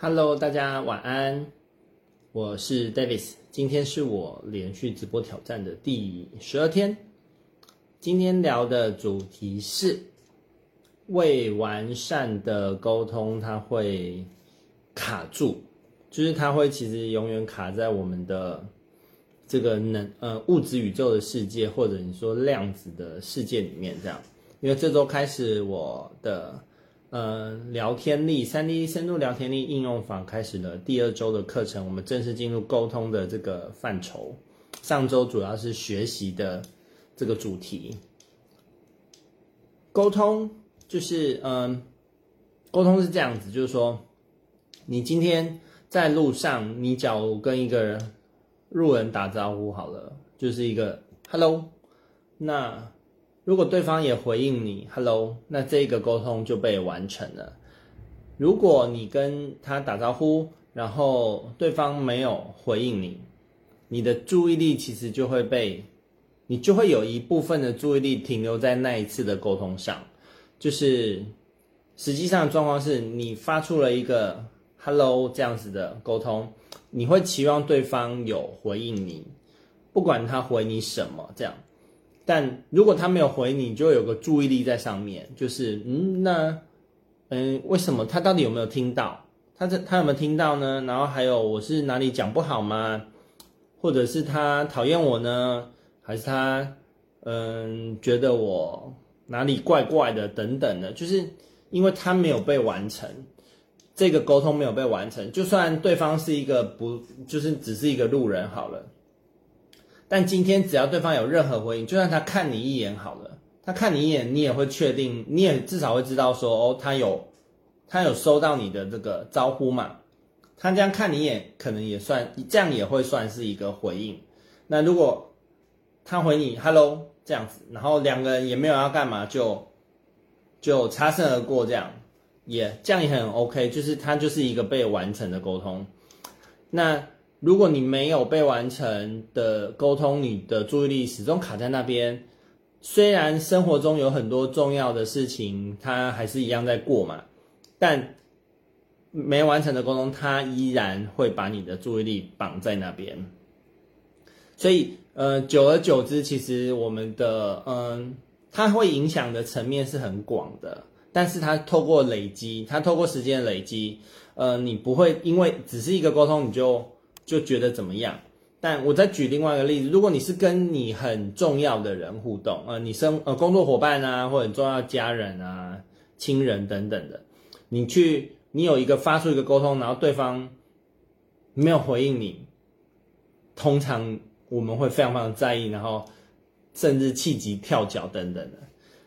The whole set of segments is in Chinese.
Hello，大家晚安，我是 Davis，今天是我连续直播挑战的第十二天。今天聊的主题是未完善的沟通，它会卡住，就是它会其实永远卡在我们的这个能呃物质宇宙的世界，或者你说量子的世界里面这样。因为这周开始我的。呃，聊天力三 D 深度聊天力应用坊开始了第二周的课程，我们正式进入沟通的这个范畴。上周主要是学习的这个主题，沟通就是嗯，沟通是这样子，就是说，你今天在路上，你假如跟一个人路人打招呼好了，就是一个 Hello，那。如果对方也回应你 “hello”，那这个沟通就被完成了。如果你跟他打招呼，然后对方没有回应你，你的注意力其实就会被，你就会有一部分的注意力停留在那一次的沟通上。就是实际上的状况是你发出了一个 “hello” 这样子的沟通，你会期望对方有回应你，不管他回你什么，这样。但如果他没有回你，你就有个注意力在上面，就是嗯，那嗯，为什么他到底有没有听到？他这他有没有听到呢？然后还有我是哪里讲不好吗？或者是他讨厌我呢？还是他嗯觉得我哪里怪怪的等等的？就是因为他没有被完成，这个沟通没有被完成，就算对方是一个不，就是只是一个路人好了。但今天只要对方有任何回应，就算他看你一眼好了，他看你一眼，你也会确定，你也至少会知道说，哦，他有，他有收到你的这个招呼嘛？他这样看你一眼，可能也算，这样也会算是一个回应。那如果他回你 “hello” 这样子，然后两个人也没有要干嘛，就就擦身而过，这样也这样也很 OK，就是他就是一个被完成的沟通。那。如果你没有被完成的沟通，你的注意力始终卡在那边。虽然生活中有很多重要的事情，它还是一样在过嘛，但没完成的沟通，它依然会把你的注意力绑在那边。所以，呃，久而久之，其实我们的，嗯、它会影响的层面是很广的。但是它透过累积，它透过时间累积，呃，你不会因为只是一个沟通，你就。就觉得怎么样？但我再举另外一个例子，如果你是跟你很重要的人互动，呃，你生呃工作伙伴啊，或者很重要家人啊、亲人等等的，你去你有一个发出一个沟通，然后对方没有回应你，通常我们会非常非常在意，然后甚至气急跳脚等等的。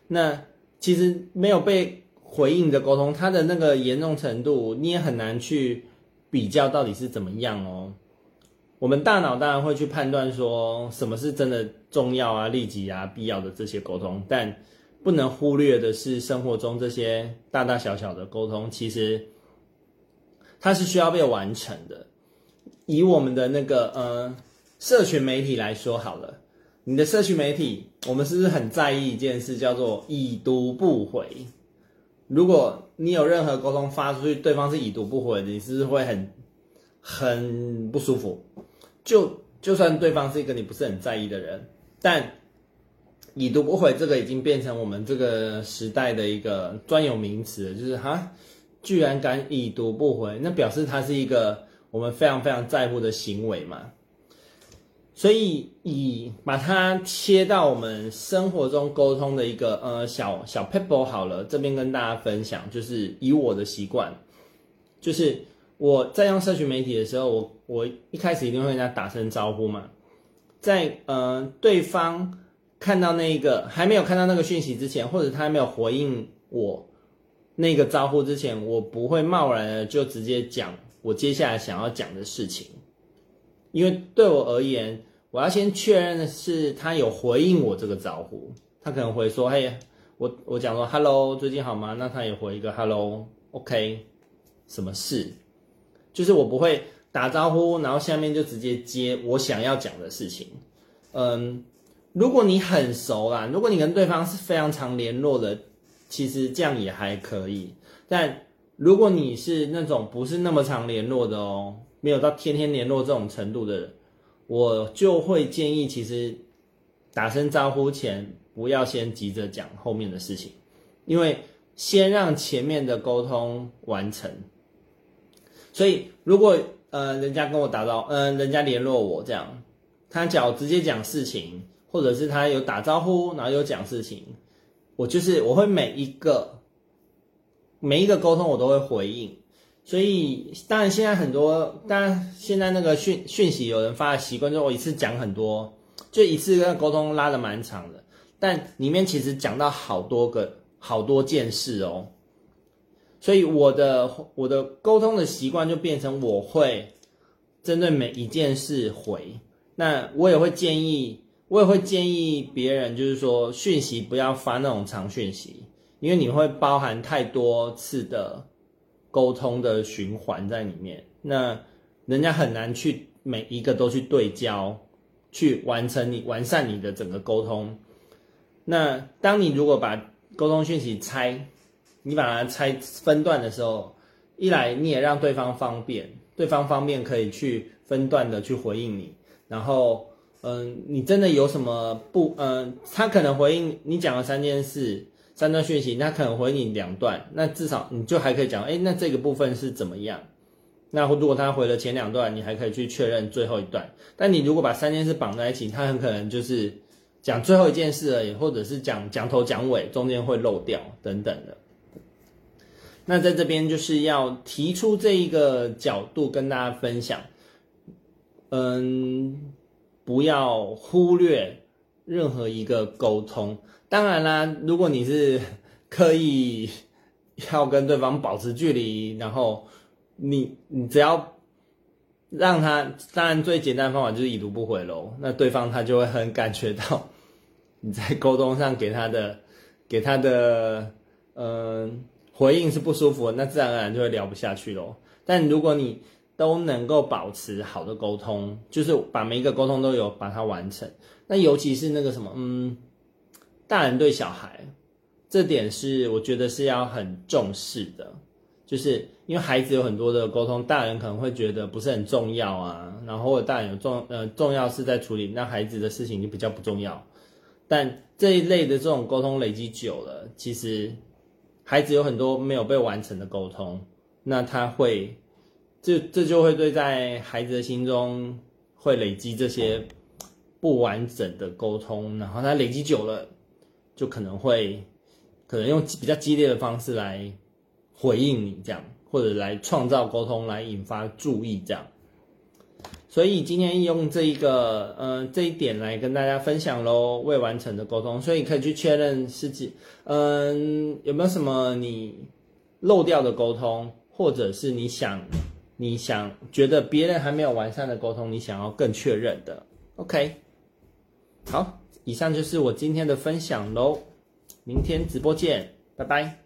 那其实没有被回应的沟通，它的那个严重程度，你也很难去比较到底是怎么样哦。我们大脑当然会去判断说什么是真的重要啊、立即啊、必要的这些沟通，但不能忽略的是生活中这些大大小小的沟通，其实它是需要被完成的。以我们的那个呃社群媒体来说好了，你的社群媒体，我们是不是很在意一件事，叫做已读不回？如果你有任何沟通发出去，对方是已读不回的，你是不是会很很不舒服？就就算对方是一个你不是很在意的人，但已读不回这个已经变成我们这个时代的一个专有名词，就是哈，居然敢已读不回，那表示他是一个我们非常非常在乎的行为嘛。所以以把它切到我们生活中沟通的一个呃小小 pebble 好了，这边跟大家分享，就是以我的习惯，就是。我在用社群媒体的时候，我我一开始一定会跟他打声招呼嘛，在呃对方看到那个还没有看到那个讯息之前，或者他还没有回应我那个招呼之前，我不会贸然的就直接讲我接下来想要讲的事情，因为对我而言，我要先确认的是他有回应我这个招呼，他可能会说，嘿，我我讲说，Hello，最近好吗？那他也回一个 Hello，OK，什么事？就是我不会打招呼，然后下面就直接接我想要讲的事情。嗯，如果你很熟啦，如果你跟对方是非常常联络的，其实这样也还可以。但如果你是那种不是那么常联络的哦，没有到天天联络这种程度的人，我就会建议，其实打声招呼前不要先急着讲后面的事情，因为先让前面的沟通完成。所以如果呃人家跟我打招，嗯、人家联络我这样，他只要直接讲事情，或者是他有打招呼，然后有讲事情，我就是我会每一个。每一个沟通我都会回应，所以当然现在很多，当然现在那个讯讯息有人发的习惯，就我一次讲很多，就一次跟沟通拉的蛮长的，但里面其实讲到好多个好多件事哦，所以我的我的沟通的习惯就变成我会针对每一件事回，那我也会建议，我也会建议别人就是说讯息不要发那种长讯息。因为你会包含太多次的沟通的循环在里面，那人家很难去每一个都去对焦，去完成你完善你的整个沟通。那当你如果把沟通讯息拆，你把它拆分段的时候，一来你也让对方方便，对方方便可以去分段的去回应你。然后，嗯，你真的有什么不，嗯，他可能回应你讲了三件事。三段讯息，他可能回你两段，那至少你就还可以讲，哎，那这个部分是怎么样？那如果他回了前两段，你还可以去确认最后一段。但你如果把三件事绑在一起，他很可能就是讲最后一件事而已，或者是讲讲头讲尾，中间会漏掉等等的。那在这边就是要提出这一个角度跟大家分享，嗯，不要忽略任何一个沟通。当然啦，如果你是刻意要跟对方保持距离，然后你你只要让他，当然最简单的方法就是已读不回喽。那对方他就会很感觉到你在沟通上给他的给他的嗯、回应是不舒服，那自然而然就会聊不下去喽。但如果你都能够保持好的沟通，就是把每一个沟通都有把它完成，那尤其是那个什么嗯。大人对小孩，这点是我觉得是要很重视的，就是因为孩子有很多的沟通，大人可能会觉得不是很重要啊，然后或者大人有重呃重要是在处理，那孩子的事情就比较不重要。但这一类的这种沟通累积久了，其实孩子有很多没有被完成的沟通，那他会这这就会对在孩子的心中会累积这些不完整的沟通，然后他累积久了。就可能会，可能用比较激烈的方式来回应你这样，或者来创造沟通，来引发注意这样。所以今天用这一个，嗯、呃，这一点来跟大家分享喽，未完成的沟通，所以可以去确认自己，嗯，有没有什么你漏掉的沟通，或者是你想，你想觉得别人还没有完善的沟通，你想要更确认的，OK，好。以上就是我今天的分享喽，明天直播见，拜拜。